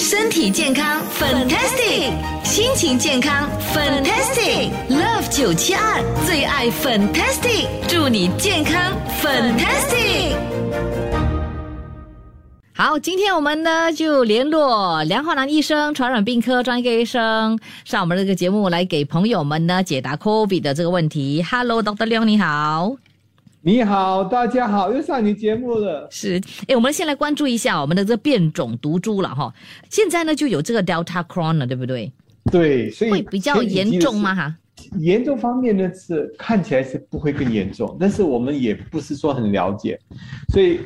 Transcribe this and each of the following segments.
身体健康，fantastic；心情健康，fantastic。Love 九七二最爱 fantastic，祝你健康，fantastic。好，今天我们呢就联络梁浩南医生，传染病科专业医生，上我们这个节目来给朋友们呢解答 COVID 的这个问题。Hello，Dr. 梁，你好。你好，大家好，又上你节目了。是，哎，我们先来关注一下我们的这变种毒株了哈。现在呢就有这个 Delta Cron 了，对不对？对，所以会比较严重吗？哈，严重方面呢是看起来是不会更严重，但是我们也不是说很了解，所以。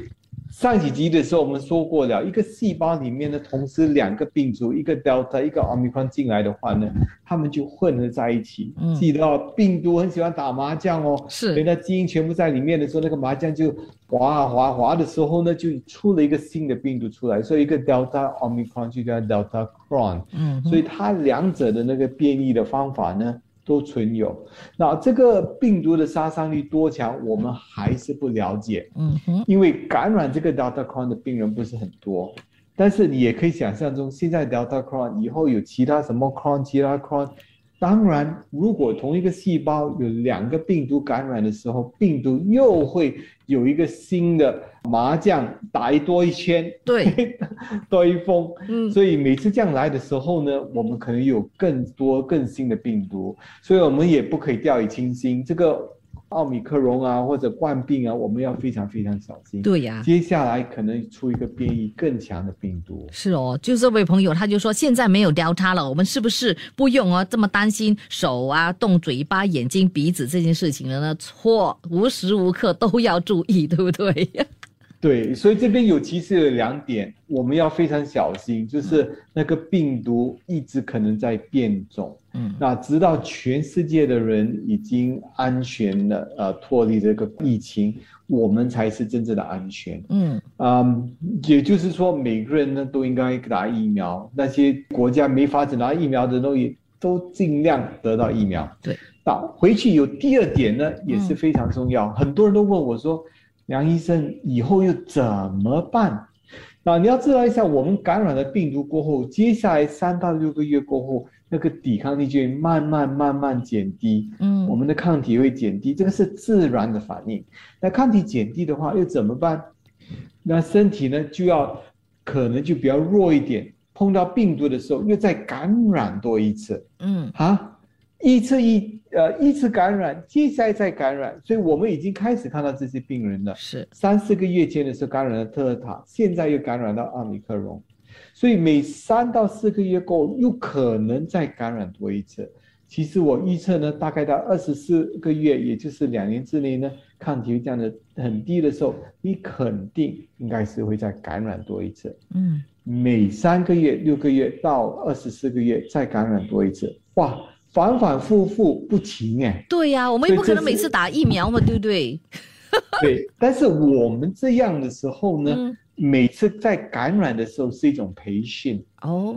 上几集的时候，我们说过了，一个细胞里面呢，同时两个病毒，一个 Delta，一个 Omicron 进来的话呢，他们就混合在一起。记得病毒很喜欢打麻将哦，是，所以它基因全部在里面的时候，那个麻将就滑啊滑滑的时候呢，就出了一个新的病毒出来，所以一个 Delta Omicron 就叫 Delta Cron。嗯，所以它两者的那个变异的方法呢？都存有，那这个病毒的杀伤力多强，我们还是不了解。嗯哼，因为感染这个 Delta Crohn 的病人不是很多，但是你也可以想象中，现在 Delta Crohn 以后有其他什么 Crohn、其他 Crohn。当然，如果同一个细胞有两个病毒感染的时候，病毒又会有一个新的麻将打一多一圈，对，多一封。嗯，所以每次这样来的时候呢，我们可能有更多更新的病毒，所以我们也不可以掉以轻心。这个。奥米克戎啊，或者冠病啊，我们要非常非常小心。对呀，接下来可能出一个变异更强的病毒。是哦，就这位朋友他就说，现在没有 Delta 了，我们是不是不用啊？这么担心手啊、动嘴巴、眼睛、鼻子这件事情了呢？错，无时无刻都要注意，对不对？对，所以这边有其实有两点，我们要非常小心，就是那个病毒一直可能在变种，嗯，那直到全世界的人已经安全了，呃，脱离这个疫情，我们才是真正的安全，嗯，啊，也就是说，每个人呢都应该打疫苗，那些国家没法子拿疫苗的都也都尽量得到疫苗，对，那回去有第二点呢，也是非常重要，很多人都问我说。梁医生，以后又怎么办？那你要知道一下，我们感染了病毒过后，接下来三到六个月过后，那个抵抗力就会慢慢慢慢减低。嗯，我们的抗体会减低，这个是自然的反应。那抗体减低的话，又怎么办？那身体呢就要可能就比较弱一点，碰到病毒的时候又再感染多一次。嗯，啊，一次一。呃，一次感染，接下来再感染，所以我们已经开始看到这些病人了。是三四个月前的时候感染了特尔塔，现在又感染到奥密克戎，所以每三到四个月后又可能再感染多一次。其实我预测呢，大概到二十四个月，也就是两年之内呢，抗体降的很低的时候，你肯定应该是会再感染多一次。嗯，每三个月、六个月到二十四个月再感染多一次，哇！反反复复不停哎，对呀，我们也不可能每次打疫苗嘛，对不对？对，但是我们这样的时候呢，每次在感染的时候是一种培训。哦，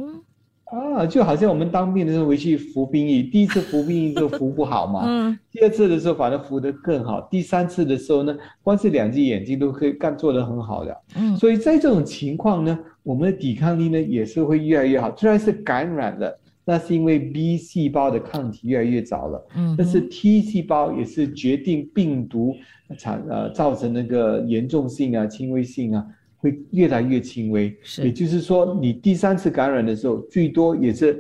啊，就好像我们当兵的时候回去服兵役，第一次服兵役就服不好嘛，嗯，第二次的时候反而服得更好，第三次的时候呢，光是两只眼睛都可以干做得很好的，嗯，所以在这种情况呢，我们的抵抗力呢也是会越来越好，虽然是感染了。那是因为 B 细胞的抗体越来越早了，嗯，但是 T 细胞也是决定病毒产呃造成那个严重性啊、轻微性啊会越来越轻微，是，也就是说你第三次感染的时候，最多也是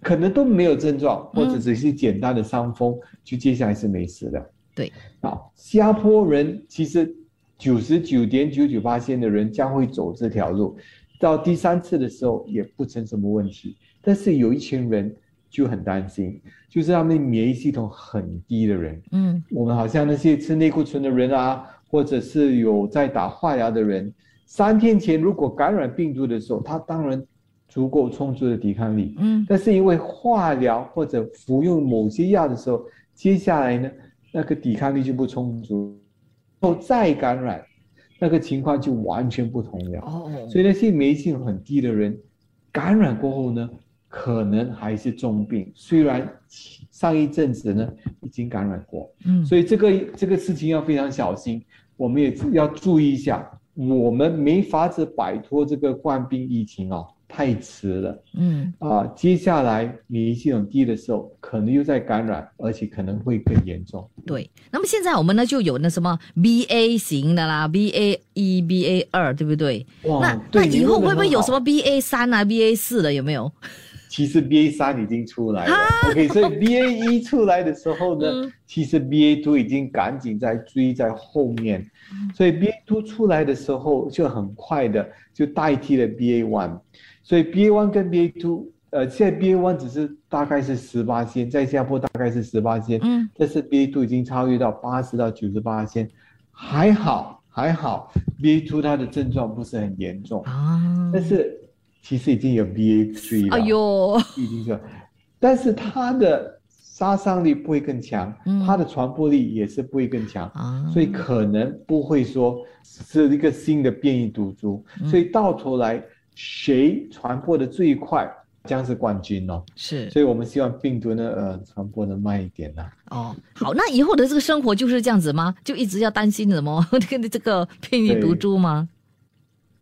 可能都没有症状，或者只是简单的伤风，就接下来是没事的。对，啊，新加坡人其实九十九点九九八的人将会走这条路，到第三次的时候也不成什么问题。但是有一群人就很担心，就是他们免疫系统很低的人。嗯，我们好像那些吃内固醇的人啊，或者是有在打化疗的人，三天前如果感染病毒的时候，他当然足够充足的抵抗力。嗯但是因为化疗或者服用某些药的时候，接下来呢，那个抵抗力就不充足，后再感染，那个情况就完全不同了。哦，所以那些免疫系统很低的人，感染过后呢，可能还是重病。虽然上一阵子呢已经感染过，嗯所以这个这个事情要非常小心，我们也要注意一下，我们没法子摆脱这个冠病疫情哦，太迟了嗯啊！接下来免疫系统低的时候，可能又在感染，而且可能会更严重。对。那么现在我们呢就有那什么 BA 型的啦，BA 一、BA 二，对不对？哇那那以后会不会有什么 BA 三啊、BA 四的有没有？其实 BA 三已经出来了，OK，所以 BA 一出来的时候呢，嗯。其实 BA two 已经赶紧在追在后面，嗯。所以 BA two 出来的时候就很快的就代替了 BA one，所以 BA one 跟 BA two，呃，现在 BA one 只是大概是十八线，在新加坡大概是十八线，嗯。但是 BA two 已经超越到八十到九十八线，还好还好，BA two 它的症状不是很严重，啊，但是其实已经有 BA three 了。哎呦，已经是，但是它的杀伤力不会更强，嗯。它的传播力也是不会更强，啊，所以可能不会说是一个新的变异毒株，嗯。所以到头来谁传播的最快将是冠军哦。是。所以我们希望病毒呢，呃，传播的慢一点呐、哦，好，那以后的这个生活就是这样子吗？就一直要担心什么？这个这个变异毒株吗？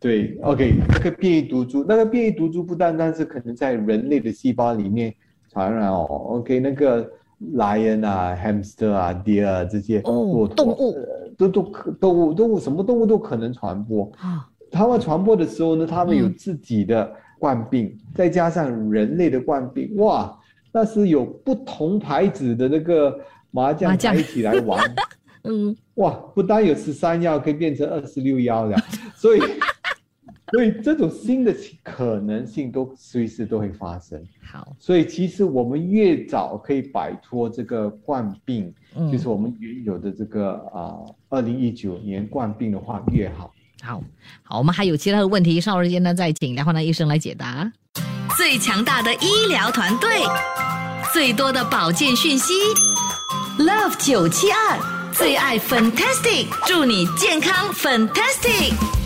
对，OK，那个变异毒株，那个变异毒株不单单是可能在人类的细胞里面传染哦，OK，那个 lion 啊、hamster 啊、deer 啊这些哦动物。呃都都可动物动物什么动物都可能传播。啊，它们传播的时候呢，他们有嗯自己的冠病，再加上人类的冠病，哇，那是有不同牌子的那个麻将麻将牌一起来玩。嗯，哇，不单有十三幺，可以变成二十六幺了，所以，所以这种新的可能性都随时都会发生。好，所以其实我们越早可以摆脱这个冠病，嗯，就是我们原有的这个啊，二零一九年冠病的话越好。好，好，我们还有其他的问题，稍后间呢再请梁焕南医生来解答。最强大的医疗团队，最多的保健讯息，Love 九七二最爱 Fantastic，祝你健康 Fantastic。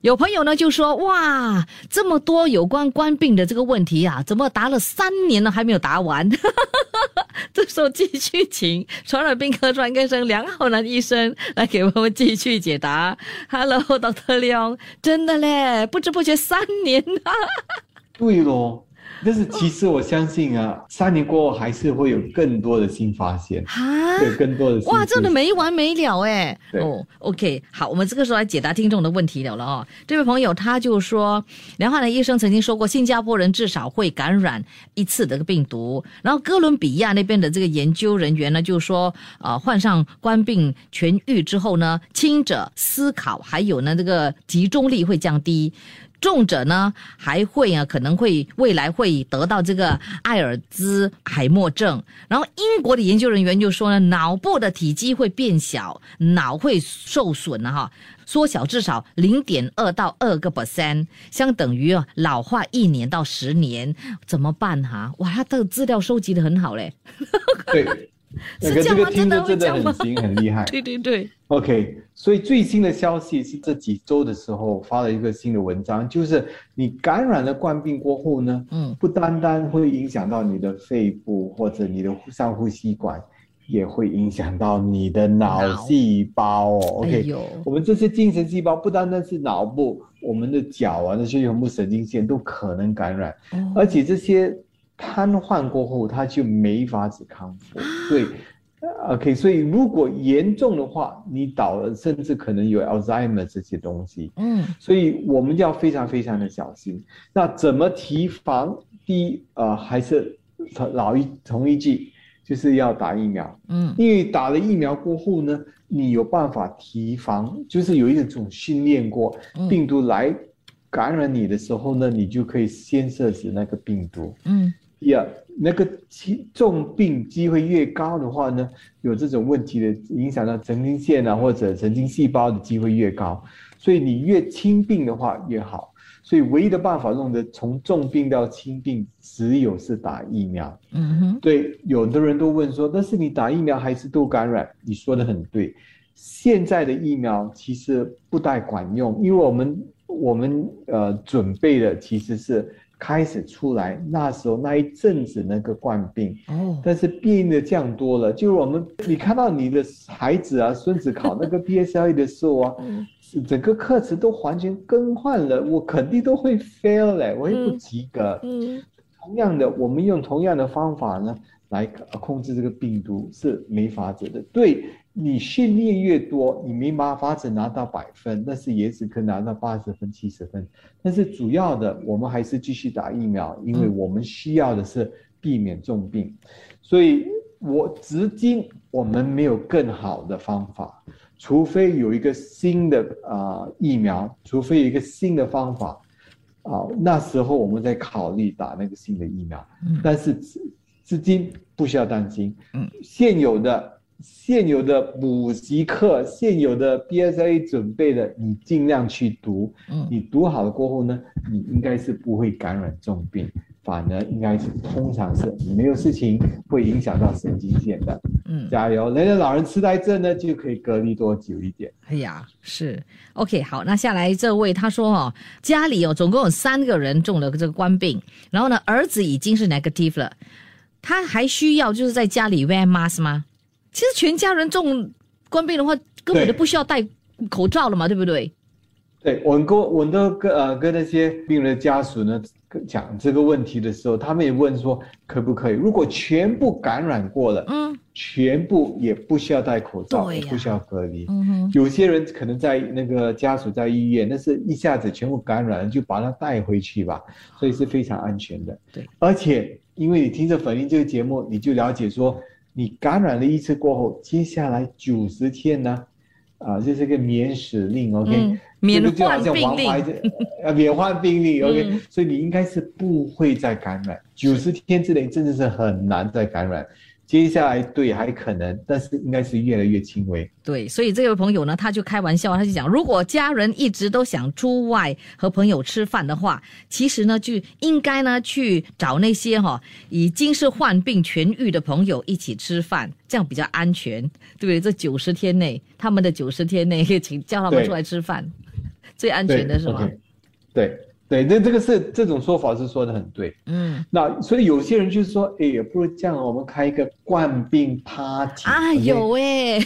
有朋友呢就说哇，这么多有关官病的这个问题啊，怎么答了三年了还没有答完？这时候继续请传染病科专科生梁浩南医生来给我们继续解答。Hello，Dr. Leon，真的嘞，不知不觉三年了。对喽，但是其实我相信啊，三年过后还是会有更多的新发现，啊有更多的新哇，真的没完没了哎！对哦，OK，好，我们这个时候来解答听众的问题了了哦。这位朋友他就说，梁汉的医生曾经说过，新加坡人至少会感染一次这个病毒。然后哥伦比亚那边的这个研究人员呢，就说，呃，患上冠病痊愈之后呢，轻者思考还有呢这个集中力会降低。重者呢还会啊，可能会未来会得到这个艾尔兹海默症。然后英国的研究人员就说呢，脑部的体积会变小，脑会受损了哈，缩小至少零点二到二个 percent，相等于啊老化一年到十年，怎么办哈、哇，他的资料收集的很好嘞。对，那个是这个听真的着真的很行，很厉害。对对对，OK，所以最新的消息是这几周的时候发了一个新的文章，就是你感染了冠病过后呢，嗯不单单会影响到你的肺部或者你的上呼吸管，也会影响到你的脑脑细胞哦。哎 OK，、呦，我们这些精神细胞不单单是脑部，我们的脚啊那些全部神经线都可能感染。哦而且这些瘫痪过后，他就没法子康复。对，OK，所以如果严重的话，你倒了，甚至可能有 Alzheimer 这些东西。嗯所以我们要非常非常的小心。那怎么提防？第一，呃，还是老一同一句，就是要打疫苗。嗯因为打了疫苗过后呢，你有办法提防，就是有一种训练过，嗯病毒来感染你的时候呢，你就可以先射死那个病毒。嗯第二，那个机重病机会越高的话呢，有这种问题的影响到神经线啊或者神经细胞的机会越高，所以你越轻病的话越好。所以唯一的办法弄得从重病到轻病，只有是打疫苗。嗯哼，对，有的人都问说，但是你打疫苗还是都感染？你说的很对，现在的疫苗其实不太管用，因为我们我们呃准备的其实是。开始出来，那时候那一阵子那个冠病，哦，但是病的降多了。就是我们，你看到你的孩子啊、孙子考那个 PSLE 的时候啊，整个课程都完全更换了，我肯定都会 fail 嘞，我也不及格。嗯，同样的，我们用同样的方法呢来控制这个病毒是没法子的。对。你训练越多，你没办法只拿到百分，但是也只可拿到八十分、七十分。但是主要的，我们还是继续打疫苗，因为我们需要的是避免重病。所以，我至今我们没有更好的方法，除非有一个新的啊疫苗，除非有一个新的方法啊，那时候我们再考虑打那个新的疫苗。但是至至今不需要担心，嗯，现有的。现有的补习课，现有的 BSA 准备的，你尽量去读。嗯，你读好了过后呢，你应该是不会感染重病，反而应该是通常是没有事情会影响到神经线的。嗯，加油！人家老人痴呆症呢，就可以隔离多久一点？哎呀，是 OK。好，那下来这位他说哦，家里有总共有三个人中了这个官病，然后呢，儿子已经是 negative 了，他还需要就是在家里 wear mask 吗？其实全家人中冠病的话，根本就不需要戴口罩了嘛，对不对？对，我跟我都跟呃跟那些病人的家属呢讲这个问题的时候，他们也问说可不可以？如果全部感染过了，嗯，全部也不需要戴口罩，也不需要隔离。嗯哼，有些人可能在那个家属在医院，那是一下子全部感染了，就把他带回去吧，所以是非常安全的。对，而且因为你听着粉英这个节目，你就了解说。你感染了一次过后，接下来九十天呢，啊，这是个免死令，OK，免患病令，啊，免患病例，OK，所以你应该是不会再感染，九十天之内真的是很难再感染。接下来对还可能，但是应该是越来越轻微。对，所以这位朋友呢，他就开玩笑，他就讲，如果家人一直都想出外和朋友吃饭的话，其实呢就应该呢去找那些哈已经是患病痊愈的朋友一起吃饭，这样比较安全，对不对？这九十天内，他们的九十天内请叫他们出来吃饭，最安全的是吗？对。对，那这个是这种说法是说的很对，嗯，那所以有些人就是说，哎呀，不如这样，我们开一个冠病 party 啊，有哎，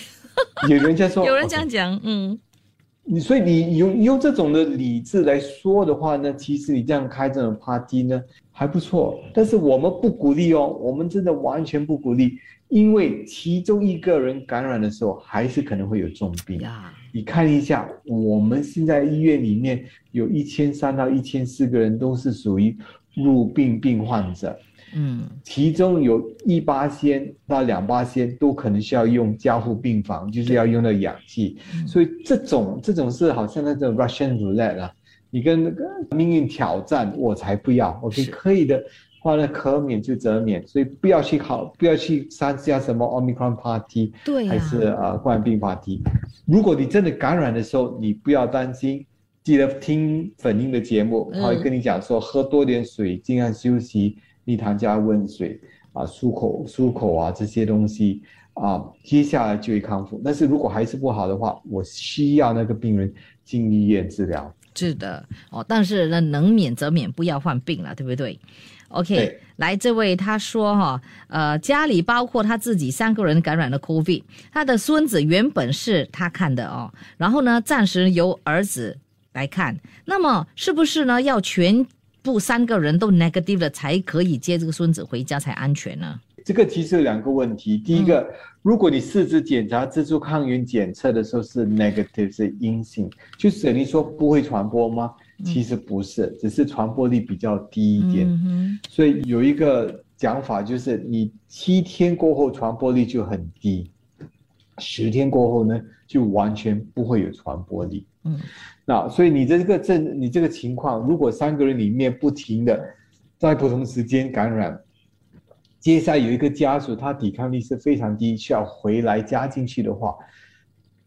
有人家说，有人这样讲，嗯，你所以你用用这种的理智来说的话呢，其实你这样开这种 party 呢还不错，但是我们不鼓励哦，我们真的完全不鼓励，因为其中一个人感染的时候，还是可能会有重病。啊。你看一下，我们现在医院里面有一千三到一千四个人都是属于入病病患者，嗯，其中有一八仙到两八仙都可能需要用加护病房，就是要用到氧气，所以这种这种是好像那种 Russian roulette 啊，你跟那个命运挑战，我才不要，OK 可以的。话呢，可免就则免，所以不要去考，不要去参加什么 Omicron Party，对，还是呃冠病 Party。如果你真的感染的时候，你不要担心，记得听粉英的节目，他会跟你讲说，喝多点水，尽量休息，蜜糖加温水啊，漱口漱口啊这些东西啊，接下来就会康复。但是如果还是不好的话，我需要那个病人进医院治疗。是的，哦，但是呢，能免则免，不要患病了，对不对？OK，来这位他说哈，呃，家里包括他自己三个人感染了 COVID，他的孙子原本是他看的哦，然后呢，暂时由儿子来看，那么是不是呢要全部三个人都 negative 了才可以接这个孙子回家才安全呢？这个其实有两个问题，第一个，如果你四肢检查自助抗原检测的时候是 negative 是阴性，就等于说不会传播吗？其实不是，只是传播力比较低一点。所以有一个讲法就是，你七天过后传播力就很低，十天过后呢就完全不会有传播力。嗯，那所以你这个症，你这个情况，如果三个人里面不停的在不同时间感染，接下来有一个家属他抵抗力是非常低，需要回来加进去的话。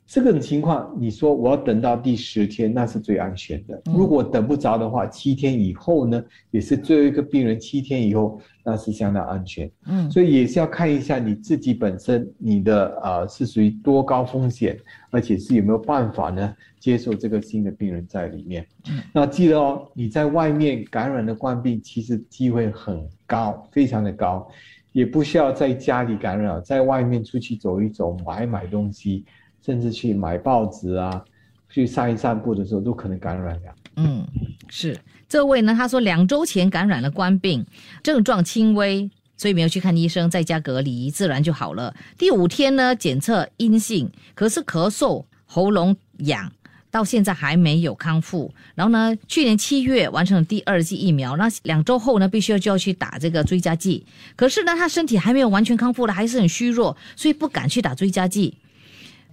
这种情况，你说我要等到第十天，那是最安全的。如果等不着的话，七天以后呢，也是最后一个病人，七天以后那是相当安全。嗯，所以也是要看一下你自己本身，你的呃是属于多高风险，而且是有没有办法呢接受这个新的病人在里面。嗯，那记得哦，你在外面感染的冠病，其实机会很高，非常的高，也不需要在家里感染，在外面出去走一走，买买东西。甚至去买报纸啊，去散一散步的时候都可能感染了。嗯，是这位呢，他说两周前感染了冠病，症状轻微，所以没有去看医生，在家隔离，自然就好了。第五天呢，检测阴性，可是咳嗽、喉咙痒，到现在还没有康复。然后呢，去年七月完成了第二剂疫苗，那两周后呢，必须要就要去打这个追加剂。可是呢，他身体还没有完全康复了，还是很虚弱，所以不敢去打追加剂。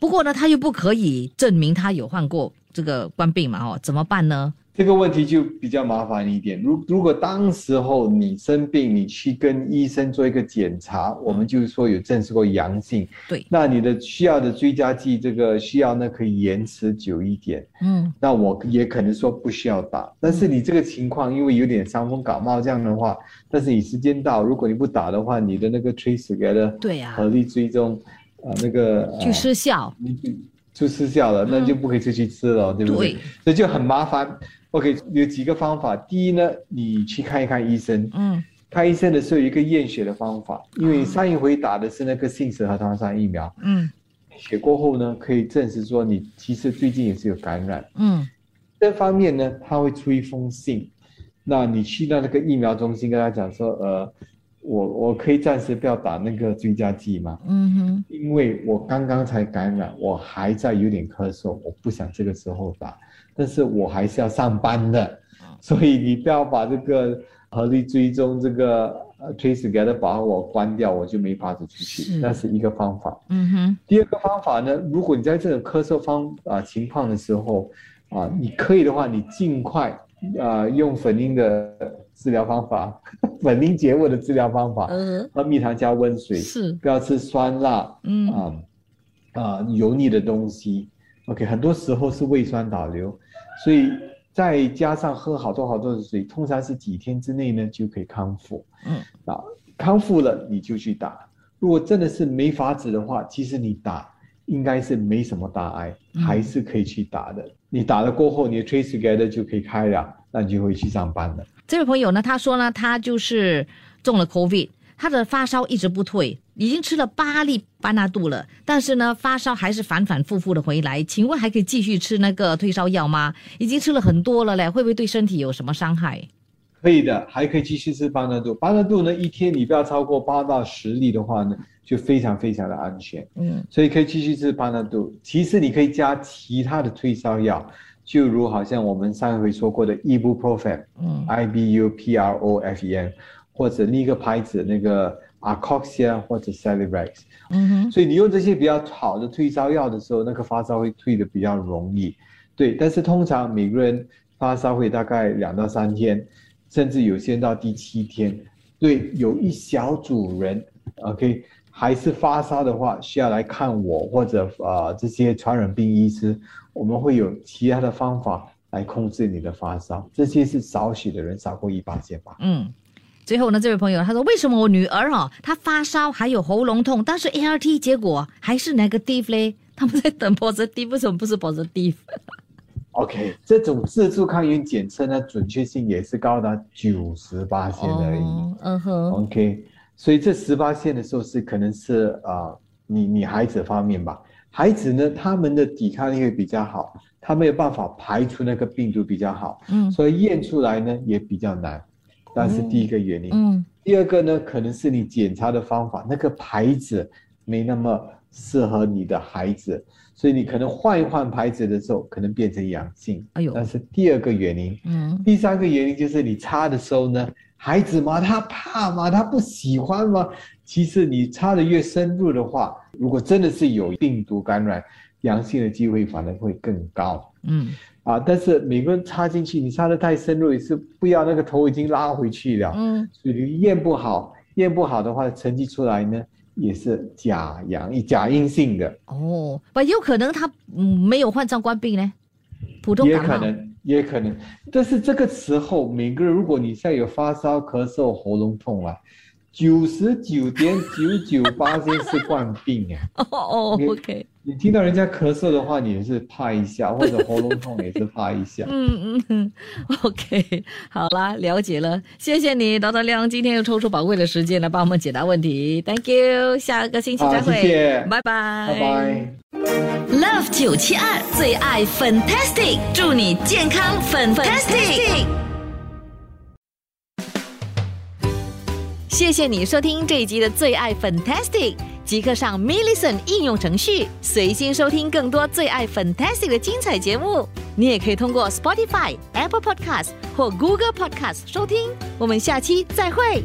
不过呢，他又不可以证明他有患过这个冠病嘛？哦，怎么办呢？这个问题就比较麻烦一点。如如果当时候你生病，你去跟医生做一个检查，我们就是说有证实过阳性，对，那你的需要的追加剂，这个需要呢可以延迟久一点。嗯，那我也可能说不需要打。但是你这个情况，因为有点伤风感冒这样的话，但是你时间到，如果你不打的话，你的那个 trace 给的对呀，合力追踪。啊，那个就失效，就失效了，那就不可以出去吃了，对不对？所以就很麻烦。OK，有几个方法。第一呢，你去看一看医生。嗯，看医生的时候有一个验血的方法，因为上一回打的是那个信使核糖酸疫苗。嗯，血过后呢，可以证实说你其实最近也是有感染。嗯，这方面呢，他会出一封信，那你去到那个疫苗中心跟他讲说，呃。我我可以暂时不要打那个追加剂吗？嗯哼，因为我刚刚才感染，我还在有点咳嗽，我不想这个时候打，但是我还是要上班的，所以你不要把这个合力追踪这个呃 trace 给它把我关掉，我就没法子出去，那是一个方法。嗯哼，第二个方法呢，如果你在这种咳嗽方啊情况的时候啊，你可以的话，你尽快。啊，用粉绫的治疗方法，粉绫结物的治疗方法，喝蜜糖加温水，是不要吃酸辣，嗯啊啊油腻的东西。OK，很多时候是胃酸倒流，所以再加上喝好多好多的水，通常是几天之内呢就可以康复。嗯啊，康复了你就去打。如果真的是没法子的话，其实你打应该是没什么大碍，还是可以去打的。你打了过后，你的 trace together 就可以开了，那你就会去上班了。这位朋友呢，他说呢，他就是中了 COVID，他的发烧一直不退，已经吃了八粒巴纳度了，但是呢，发烧还是反反复复的回来。请问还可以继续吃那个退烧药吗？已经吃了很多了嘞，会不会对身体有什么伤害？可以的，还可以继续吃巴纳度。巴纳度呢，一天你不要超过八到十粒的话呢，就非常非常的安全。嗯，所以可以继续吃巴纳度。其次你可以加其他的退烧药，就如好像我们上一回说过的 ibuprofen，嗯，I B U P R O F E N，或者另一个牌子那个 Arcoxia 或者 Celebrex。嗯哼，所以你用这些比较好的退烧药的时候，那个发烧会退的比较容易。对，但是通常每个人发烧会大概两到三天。甚至有些到第七天，对，有一小组人，OK，还是发烧的话，需要来看我或者呃这些传染病医师，我们会有其他的方法来控制你的发烧。这些是少许的人，少过一八千吧。嗯，最后呢，这位朋友他说，为什么我女儿哦，她发烧还有喉咙痛，但是 ART 结果还是 negative 嘞？他们在等 positive，为什么不是 positive？OK，这种自助抗原检测呢，准确性也是高达九十八线而已。嗯哼。OK，所以这十八线的时候是可能是啊，你你孩子方面吧，孩子呢他们的抵抗力会比较好，他没有办法排除那个病毒比较好。嗯。所以验出来呢也比较难，但是第一个原因。嗯。第二个呢，可能是你检查的方法那个牌子没那么适合你的孩子。所以你可能换一换牌子的时候，可能变成阳性。哎呦，那是第二个原因。嗯，第三个原因就是你擦的时候呢，孩子嘛，他怕嘛，他不喜欢嘛。其实你擦的越深入的话，如果真的是有病毒感染，阳性的机会反而会更高。嗯，啊，但是每个人插进去，你插的太深入也是不要那个头已经拉回去了。嗯，所以你验不好，验不好的话，成绩出来呢，也是假阳假阴性的。哦，不，有可能他嗯没有患上冠病呢，普通也感冒。可能，也可能。但是这个时候，每个人如果你现在有发烧、咳嗽、喉咙痛啊，九十九点九九八千是冠病哎。哦哦你，OK，你听到人家咳嗽的话，你也是怕一下，或者喉咙痛也是怕一下。嗯嗯嗯，OK，好啦，了解了，谢谢你，导导亮，今天又抽出宝贵的时间来帮我们解答问题，Thank you，下个星期再会，谢谢拜拜，拜拜。Love 九七二最爱 Fantastic，祝你健康 Fantastic。谢谢你收听这一集的最爱 Fantastic，即刻上 m i l l i c e n 应用程序，随心收听更多最爱 Fantastic 的精彩节目。你也可以通过 Spotify、Apple Podcast 或 Google Podcast 收听。我们下期再会。